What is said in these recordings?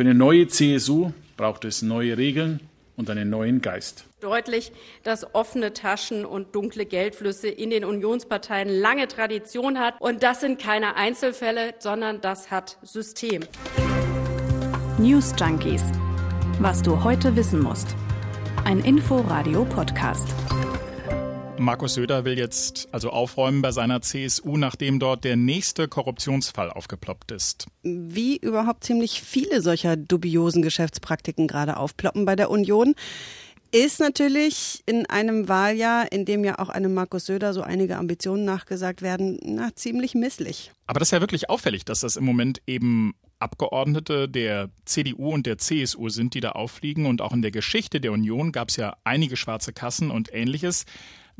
Für eine neue CSU braucht es neue Regeln und einen neuen Geist. Deutlich, dass offene Taschen und dunkle Geldflüsse in den Unionsparteien lange Tradition hat. Und das sind keine Einzelfälle, sondern das hat System. News Junkies. Was du heute wissen musst. Ein Info-Radio-Podcast. Markus Söder will jetzt also aufräumen bei seiner CSU, nachdem dort der nächste Korruptionsfall aufgeploppt ist. Wie überhaupt ziemlich viele solcher dubiosen Geschäftspraktiken gerade aufploppen bei der Union. Ist natürlich in einem Wahljahr, in dem ja auch einem Markus Söder so einige Ambitionen nachgesagt werden, na, ziemlich misslich. Aber das ist ja wirklich auffällig, dass das im Moment eben Abgeordnete der CDU und der CSU sind, die da auffliegen. Und auch in der Geschichte der Union gab es ja einige schwarze Kassen und ähnliches.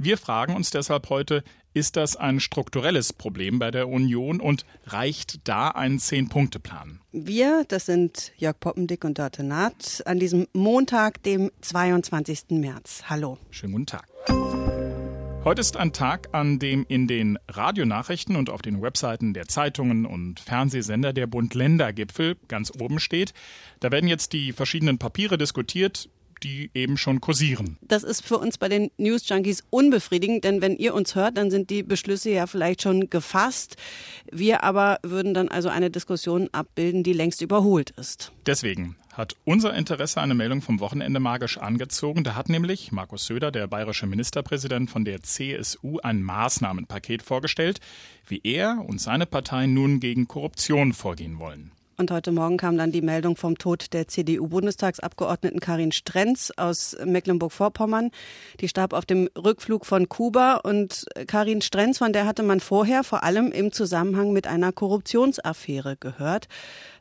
Wir fragen uns deshalb heute, ist das ein strukturelles Problem bei der Union und reicht da ein Zehn-Punkte-Plan? Wir, das sind Jörg Poppendick und Dörte Naht, an diesem Montag, dem 22. März. Hallo. Schönen guten Tag. Heute ist ein Tag, an dem in den Radionachrichten und auf den Webseiten der Zeitungen und Fernsehsender der Bund-Länder-Gipfel ganz oben steht. Da werden jetzt die verschiedenen Papiere diskutiert, die eben schon kursieren. Das ist für uns bei den News Junkies unbefriedigend, denn wenn ihr uns hört, dann sind die Beschlüsse ja vielleicht schon gefasst. Wir aber würden dann also eine Diskussion abbilden, die längst überholt ist. Deswegen hat unser Interesse eine Meldung vom Wochenende magisch angezogen. Da hat nämlich Markus Söder, der bayerische Ministerpräsident von der CSU, ein Maßnahmenpaket vorgestellt, wie er und seine Partei nun gegen Korruption vorgehen wollen. Und heute Morgen kam dann die Meldung vom Tod der CDU-Bundestagsabgeordneten Karin Strenz aus Mecklenburg-Vorpommern. Die starb auf dem Rückflug von Kuba. Und Karin Strenz, von der hatte man vorher vor allem im Zusammenhang mit einer Korruptionsaffäre gehört.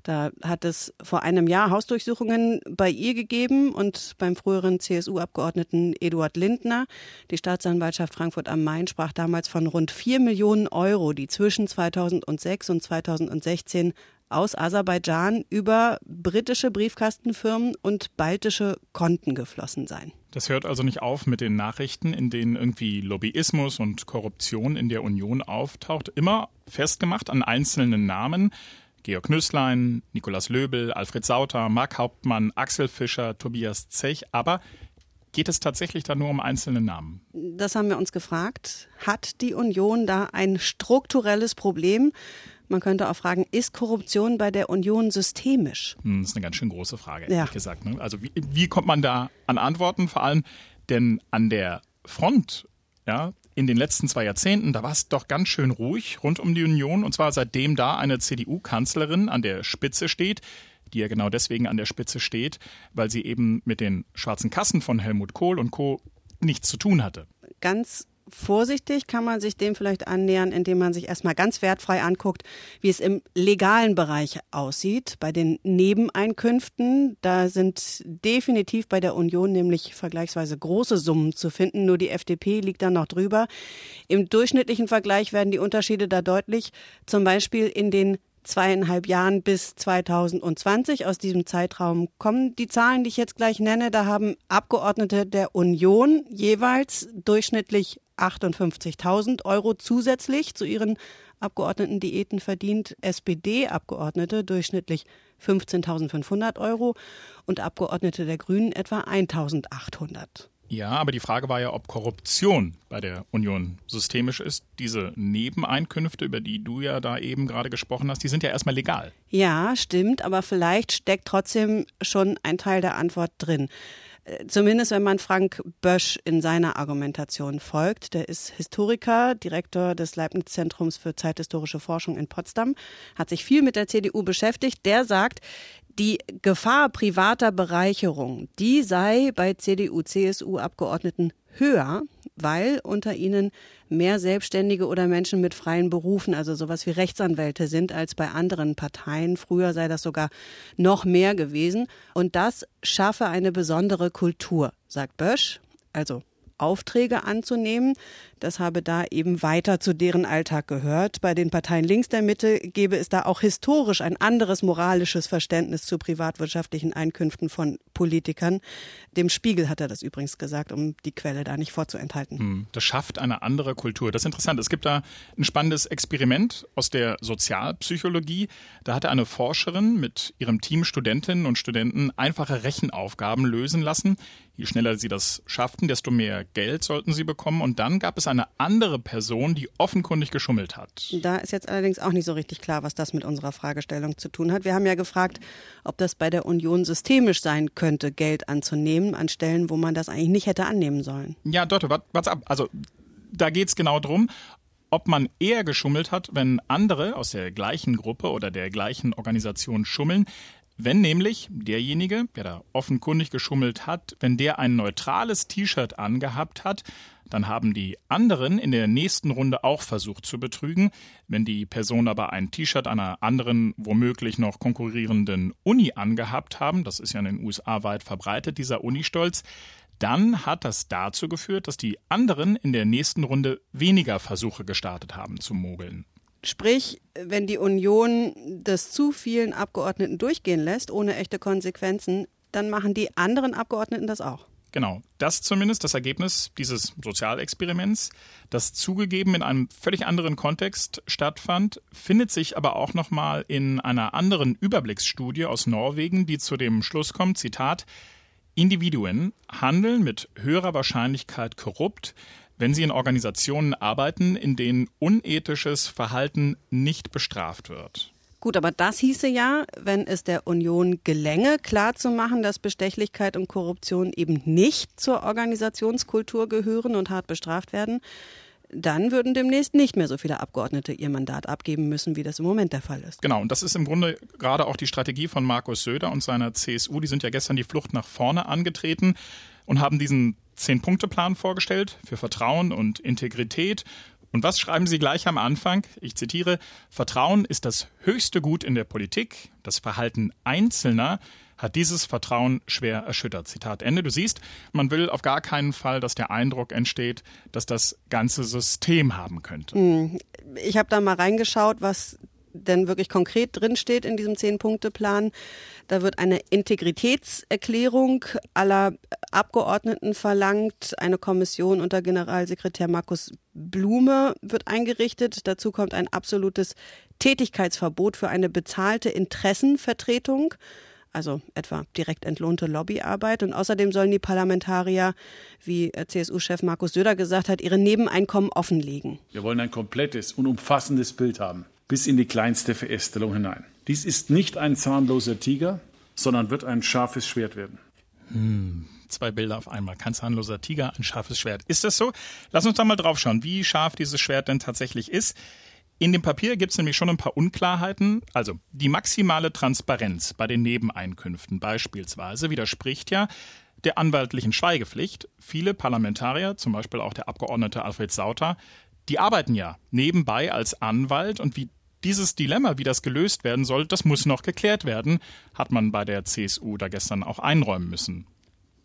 Da hat es vor einem Jahr Hausdurchsuchungen bei ihr gegeben und beim früheren CSU-Abgeordneten Eduard Lindner. Die Staatsanwaltschaft Frankfurt am Main sprach damals von rund vier Millionen Euro, die zwischen 2006 und 2016 aus Aserbaidschan über britische Briefkastenfirmen und baltische Konten geflossen sein. Das hört also nicht auf mit den Nachrichten, in denen irgendwie Lobbyismus und Korruption in der Union auftaucht. Immer festgemacht an einzelnen Namen. Georg Nüßlein, Nikolaus Löbel, Alfred Sauter, Mark Hauptmann, Axel Fischer, Tobias Zech. Aber geht es tatsächlich da nur um einzelne Namen? Das haben wir uns gefragt. Hat die Union da ein strukturelles Problem? Man könnte auch fragen, ist Korruption bei der Union systemisch? Hm, das ist eine ganz schön große Frage, ehrlich ja. gesagt. Ne? Also wie, wie kommt man da an Antworten? Vor allem, denn an der Front, ja, in den letzten zwei Jahrzehnten, da war es doch ganz schön ruhig rund um die Union. Und zwar seitdem da eine CDU-Kanzlerin an der Spitze steht, die ja genau deswegen an der Spitze steht, weil sie eben mit den schwarzen Kassen von Helmut Kohl und Co. nichts zu tun hatte. Ganz vorsichtig kann man sich dem vielleicht annähern, indem man sich erstmal ganz wertfrei anguckt, wie es im legalen Bereich aussieht. Bei den Nebeneinkünften, da sind definitiv bei der Union nämlich vergleichsweise große Summen zu finden. Nur die FDP liegt da noch drüber. Im durchschnittlichen Vergleich werden die Unterschiede da deutlich. Zum Beispiel in den zweieinhalb Jahren bis 2020. Aus diesem Zeitraum kommen die Zahlen, die ich jetzt gleich nenne. Da haben Abgeordnete der Union jeweils durchschnittlich 58.000 Euro zusätzlich zu ihren Abgeordnetendiäten verdient. SPD-Abgeordnete durchschnittlich 15.500 Euro und Abgeordnete der Grünen etwa 1.800. Ja, aber die Frage war ja, ob Korruption bei der Union systemisch ist. Diese Nebeneinkünfte, über die du ja da eben gerade gesprochen hast, die sind ja erstmal legal. Ja, stimmt, aber vielleicht steckt trotzdem schon ein Teil der Antwort drin. Äh, zumindest wenn man Frank Bösch in seiner Argumentation folgt. Der ist Historiker, Direktor des Leibniz-Zentrums für zeithistorische Forschung in Potsdam, hat sich viel mit der CDU beschäftigt. Der sagt, die Gefahr privater Bereicherung, die sei bei CDU, CSU-Abgeordneten höher, weil unter ihnen mehr Selbstständige oder Menschen mit freien Berufen, also sowas wie Rechtsanwälte sind, als bei anderen Parteien. Früher sei das sogar noch mehr gewesen. Und das schaffe eine besondere Kultur, sagt Bösch. Also Aufträge anzunehmen. Das habe da eben weiter zu deren Alltag gehört. Bei den Parteien links der Mitte gäbe es da auch historisch ein anderes moralisches Verständnis zu privatwirtschaftlichen Einkünften von Politikern. Dem Spiegel hat er das übrigens gesagt, um die Quelle da nicht vorzuenthalten. Hm, das schafft eine andere Kultur. Das ist interessant. Es gibt da ein spannendes Experiment aus der Sozialpsychologie. Da hatte eine Forscherin mit ihrem Team Studentinnen und Studenten einfache Rechenaufgaben lösen lassen. Je schneller sie das schafften, desto mehr Geld sollten sie bekommen. Und dann gab es eine andere Person, die offenkundig geschummelt hat. Da ist jetzt allerdings auch nicht so richtig klar, was das mit unserer Fragestellung zu tun hat. Wir haben ja gefragt, ob das bei der Union systemisch sein könnte, Geld anzunehmen an Stellen, wo man das eigentlich nicht hätte annehmen sollen. Ja, Dotte, what's ab? Also da geht es genau darum, ob man eher geschummelt hat, wenn andere aus der gleichen Gruppe oder der gleichen Organisation schummeln, wenn nämlich derjenige, der da offenkundig geschummelt hat, wenn der ein neutrales T-Shirt angehabt hat, dann haben die anderen in der nächsten Runde auch versucht zu betrügen. Wenn die Person aber ein T-Shirt einer anderen, womöglich noch konkurrierenden Uni angehabt haben, das ist ja in den USA weit verbreitet, dieser Uni-Stolz, dann hat das dazu geführt, dass die anderen in der nächsten Runde weniger Versuche gestartet haben zu mogeln. Sprich, wenn die Union das zu vielen Abgeordneten durchgehen lässt, ohne echte Konsequenzen, dann machen die anderen Abgeordneten das auch. Genau, das zumindest das Ergebnis dieses Sozialexperiments, das zugegeben in einem völlig anderen Kontext stattfand, findet sich aber auch nochmal in einer anderen Überblicksstudie aus Norwegen, die zu dem Schluss kommt, Zitat, Individuen handeln mit höherer Wahrscheinlichkeit korrupt, wenn sie in Organisationen arbeiten, in denen unethisches Verhalten nicht bestraft wird. Gut, aber das hieße ja, wenn es der Union gelänge, klarzumachen, dass Bestechlichkeit und Korruption eben nicht zur Organisationskultur gehören und hart bestraft werden, dann würden demnächst nicht mehr so viele Abgeordnete ihr Mandat abgeben müssen, wie das im Moment der Fall ist. Genau, und das ist im Grunde gerade auch die Strategie von Markus Söder und seiner CSU. Die sind ja gestern die Flucht nach vorne angetreten und haben diesen Zehn-Punkte-Plan vorgestellt für Vertrauen und Integrität. Und was schreiben Sie gleich am Anfang? Ich zitiere, Vertrauen ist das höchste Gut in der Politik. Das Verhalten Einzelner hat dieses Vertrauen schwer erschüttert. Zitat Ende. Du siehst, man will auf gar keinen Fall, dass der Eindruck entsteht, dass das ganze System haben könnte. Hm. Ich habe da mal reingeschaut, was denn wirklich konkret drinsteht in diesem Zehn-Punkte-Plan. Da wird eine Integritätserklärung aller Abgeordneten verlangt. Eine Kommission unter Generalsekretär Markus Blume wird eingerichtet. Dazu kommt ein absolutes Tätigkeitsverbot für eine bezahlte Interessenvertretung also etwa direkt entlohnte Lobbyarbeit. Und außerdem sollen die Parlamentarier, wie CSU-Chef Markus Söder gesagt hat, ihre Nebeneinkommen offenlegen. Wir wollen ein komplettes und umfassendes Bild haben bis in die kleinste Verästelung hinein. Dies ist nicht ein zahnloser Tiger, sondern wird ein scharfes Schwert werden. Hm, zwei Bilder auf einmal. Kein zahnloser Tiger, ein scharfes Schwert. Ist das so? Lass uns da mal drauf schauen, wie scharf dieses Schwert denn tatsächlich ist. In dem Papier gibt es nämlich schon ein paar Unklarheiten. Also die maximale Transparenz bei den Nebeneinkünften beispielsweise widerspricht ja der anwaltlichen Schweigepflicht. Viele Parlamentarier, zum Beispiel auch der Abgeordnete Alfred Sauter, die arbeiten ja nebenbei als Anwalt und wie dieses Dilemma, wie das gelöst werden soll, das muss noch geklärt werden, hat man bei der CSU da gestern auch einräumen müssen.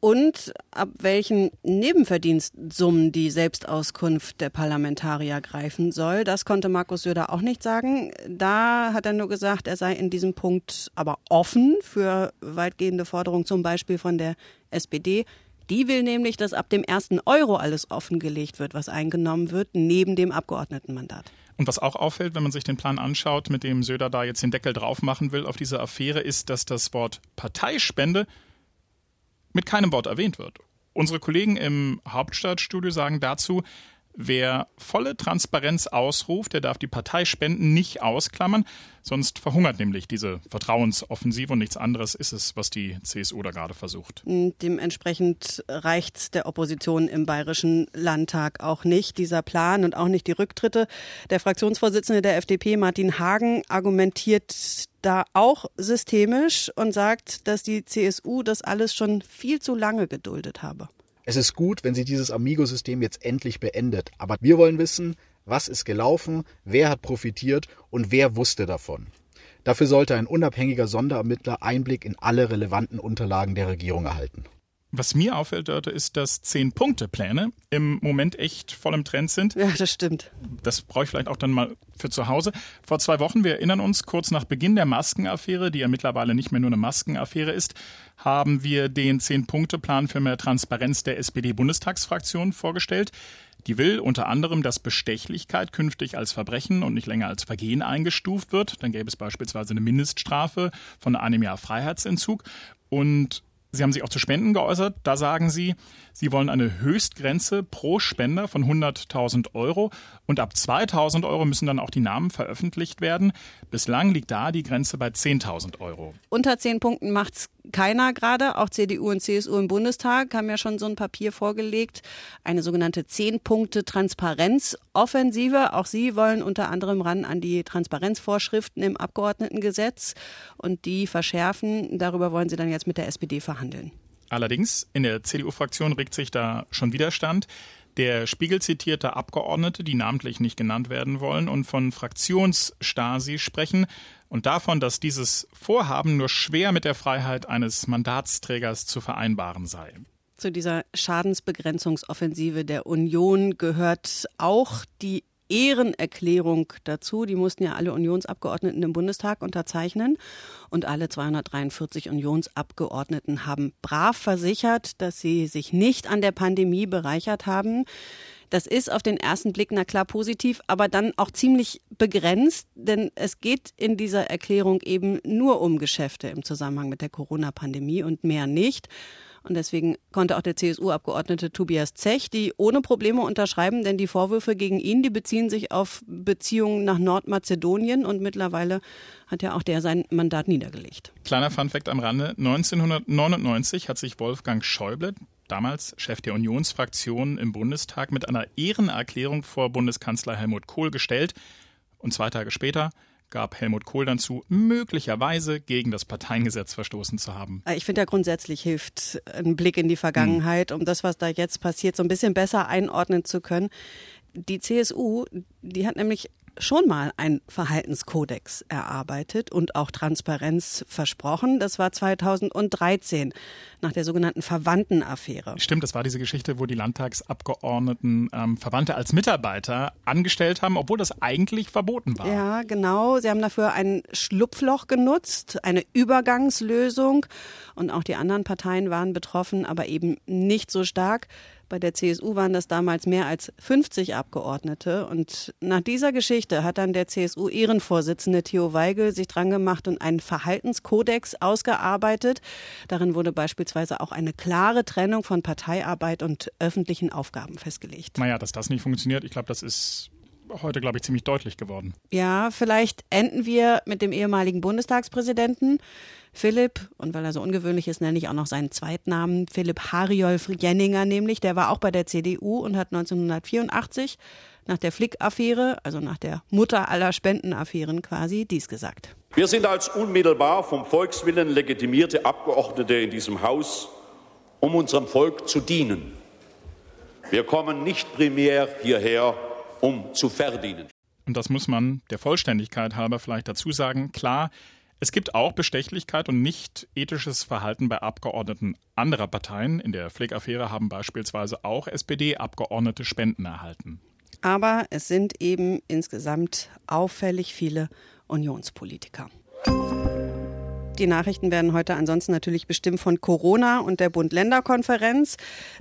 Und ab welchen Nebenverdienstsummen die Selbstauskunft der Parlamentarier greifen soll, das konnte Markus Söder auch nicht sagen. Da hat er nur gesagt, er sei in diesem Punkt aber offen für weitgehende Forderungen, zum Beispiel von der SPD. Die will nämlich, dass ab dem ersten Euro alles offengelegt wird, was eingenommen wird, neben dem Abgeordnetenmandat. Und was auch auffällt, wenn man sich den Plan anschaut, mit dem Söder da jetzt den Deckel drauf machen will auf diese Affäre, ist, dass das Wort Parteispende mit keinem Wort erwähnt wird. Unsere Kollegen im Hauptstadtstudio sagen dazu, Wer volle Transparenz ausruft, der darf die Parteispenden nicht ausklammern, sonst verhungert nämlich diese Vertrauensoffensive und nichts anderes ist es, was die CSU da gerade versucht. Dementsprechend reicht es der Opposition im Bayerischen Landtag auch nicht, dieser Plan und auch nicht die Rücktritte. Der Fraktionsvorsitzende der FDP, Martin Hagen, argumentiert da auch systemisch und sagt, dass die CSU das alles schon viel zu lange geduldet habe. Es ist gut, wenn sie dieses Amigo-System jetzt endlich beendet. Aber wir wollen wissen, was ist gelaufen, wer hat profitiert und wer wusste davon. Dafür sollte ein unabhängiger Sonderermittler Einblick in alle relevanten Unterlagen der Regierung erhalten. Was mir auffällt, Dörte, ist, dass Zehn-Punkte-Pläne im Moment echt voll im Trend sind. Ja, das stimmt. Das brauche ich vielleicht auch dann mal für zu Hause. Vor zwei Wochen, wir erinnern uns, kurz nach Beginn der Maskenaffäre, die ja mittlerweile nicht mehr nur eine Maskenaffäre ist, haben wir den Zehn-Punkte-Plan für mehr Transparenz der SPD-Bundestagsfraktion vorgestellt. Die will unter anderem, dass Bestechlichkeit künftig als Verbrechen und nicht länger als Vergehen eingestuft wird. Dann gäbe es beispielsweise eine Mindeststrafe von einem Jahr Freiheitsentzug. Und Sie haben sich auch zu Spenden geäußert. Da sagen Sie, Sie wollen eine Höchstgrenze pro Spender von 100.000 Euro und ab 2.000 Euro müssen dann auch die Namen veröffentlicht werden. Bislang liegt da die Grenze bei 10.000 Euro. Unter 10 Punkten macht es keiner gerade. Auch CDU und CSU im Bundestag haben ja schon so ein Papier vorgelegt. Eine sogenannte 10-Punkte-Transparenzoffensive. Auch sie wollen unter anderem ran an die Transparenzvorschriften im Abgeordnetengesetz und die verschärfen. Darüber wollen sie dann jetzt mit der SPD verhandeln. Allerdings, in der CDU-Fraktion regt sich da schon Widerstand. Der Spiegel zitierte Abgeordnete, die namentlich nicht genannt werden wollen und von Fraktionsstasi sprechen und davon, dass dieses Vorhaben nur schwer mit der Freiheit eines Mandatsträgers zu vereinbaren sei. Zu dieser Schadensbegrenzungsoffensive der Union gehört auch die Ehrenerklärung dazu. Die mussten ja alle Unionsabgeordneten im Bundestag unterzeichnen. Und alle 243 Unionsabgeordneten haben brav versichert, dass sie sich nicht an der Pandemie bereichert haben. Das ist auf den ersten Blick na klar positiv, aber dann auch ziemlich begrenzt, denn es geht in dieser Erklärung eben nur um Geschäfte im Zusammenhang mit der Corona-Pandemie und mehr nicht. Und deswegen konnte auch der CSU-Abgeordnete Tobias Zech die ohne Probleme unterschreiben, denn die Vorwürfe gegen ihn, die beziehen sich auf Beziehungen nach Nordmazedonien und mittlerweile hat ja auch der sein Mandat niedergelegt. Kleiner Funfact am Rande. 1999 hat sich Wolfgang Schäuble, damals Chef der Unionsfraktion im Bundestag, mit einer Ehrenerklärung vor Bundeskanzler Helmut Kohl gestellt. Und zwei Tage später gab Helmut Kohl dann zu, möglicherweise gegen das Parteiengesetz verstoßen zu haben. Äh, ich finde ja grundsätzlich hilft ein Blick in die Vergangenheit, um das, was da jetzt passiert, so ein bisschen besser einordnen zu können. Die CSU, die hat nämlich schon mal einen Verhaltenskodex erarbeitet und auch Transparenz versprochen. Das war 2013 nach der sogenannten Verwandtenaffäre. Stimmt, das war diese Geschichte, wo die Landtagsabgeordneten ähm, Verwandte als Mitarbeiter angestellt haben, obwohl das eigentlich verboten war. Ja, genau. Sie haben dafür ein Schlupfloch genutzt, eine Übergangslösung. Und auch die anderen Parteien waren betroffen, aber eben nicht so stark. Bei der CSU waren das damals mehr als 50 Abgeordnete. Und nach dieser Geschichte hat dann der CSU-Ehrenvorsitzende Theo Weigel sich dran gemacht und einen Verhaltenskodex ausgearbeitet. Darin wurde beispielsweise auch eine klare Trennung von Parteiarbeit und öffentlichen Aufgaben festgelegt. Naja, dass das nicht funktioniert, ich glaube, das ist heute, glaube ich, ziemlich deutlich geworden. Ja, vielleicht enden wir mit dem ehemaligen Bundestagspräsidenten. Philipp, und weil er so ungewöhnlich ist, nenne ich auch noch seinen Zweitnamen, Philipp Hariolf Jenninger nämlich, der war auch bei der CDU und hat 1984 nach der Flick-Affäre, also nach der Mutter aller Spendenaffären quasi, dies gesagt. Wir sind als unmittelbar vom Volkswillen legitimierte Abgeordnete in diesem Haus, um unserem Volk zu dienen. Wir kommen nicht primär hierher, um zu verdienen. Und das muss man der Vollständigkeit halber vielleicht dazu sagen. Klar, es gibt auch Bestechlichkeit und nicht ethisches Verhalten bei Abgeordneten anderer Parteien. In der Flick-Affäre haben beispielsweise auch SPD-Abgeordnete Spenden erhalten. Aber es sind eben insgesamt auffällig viele Unionspolitiker. Die Nachrichten werden heute ansonsten natürlich bestimmt von Corona und der Bund-Länder-Konferenz.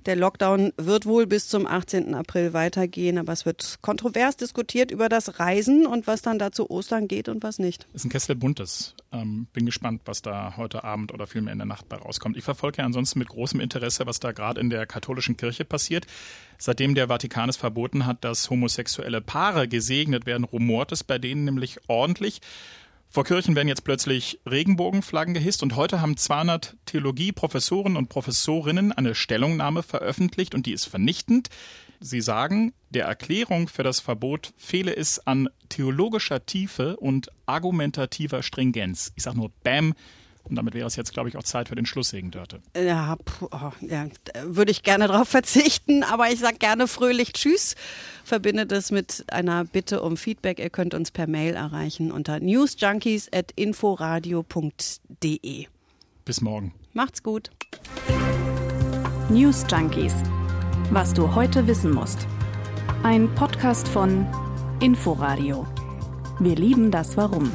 Der Lockdown wird wohl bis zum 18. April weitergehen, aber es wird kontrovers diskutiert über das Reisen und was dann da zu Ostern geht und was nicht. Ist ein Kessel buntes. Ähm, bin gespannt, was da heute Abend oder vielmehr in der Nacht bei rauskommt. Ich verfolge ja ansonsten mit großem Interesse, was da gerade in der katholischen Kirche passiert. Seitdem der Vatikan es verboten hat, dass homosexuelle Paare gesegnet werden, rumort es bei denen nämlich ordentlich. Vor Kirchen werden jetzt plötzlich Regenbogenflaggen gehisst und heute haben 200 Theologieprofessoren und Professorinnen eine Stellungnahme veröffentlicht und die ist vernichtend. Sie sagen, der Erklärung für das Verbot fehle es an theologischer Tiefe und argumentativer Stringenz. Ich sage nur Bam, und damit wäre es jetzt, glaube ich, auch Zeit für den Schlusssegen, Dörte. Ja, puh, oh, ja würde ich gerne darauf verzichten, aber ich sage gerne fröhlich Tschüss. Verbinde das mit einer Bitte um Feedback. Ihr könnt uns per Mail erreichen unter newsjunkies.inforadio.de. Bis morgen. Macht's gut. News Junkies. Was du heute wissen musst. Ein Podcast von Inforadio. Wir lieben das Warum.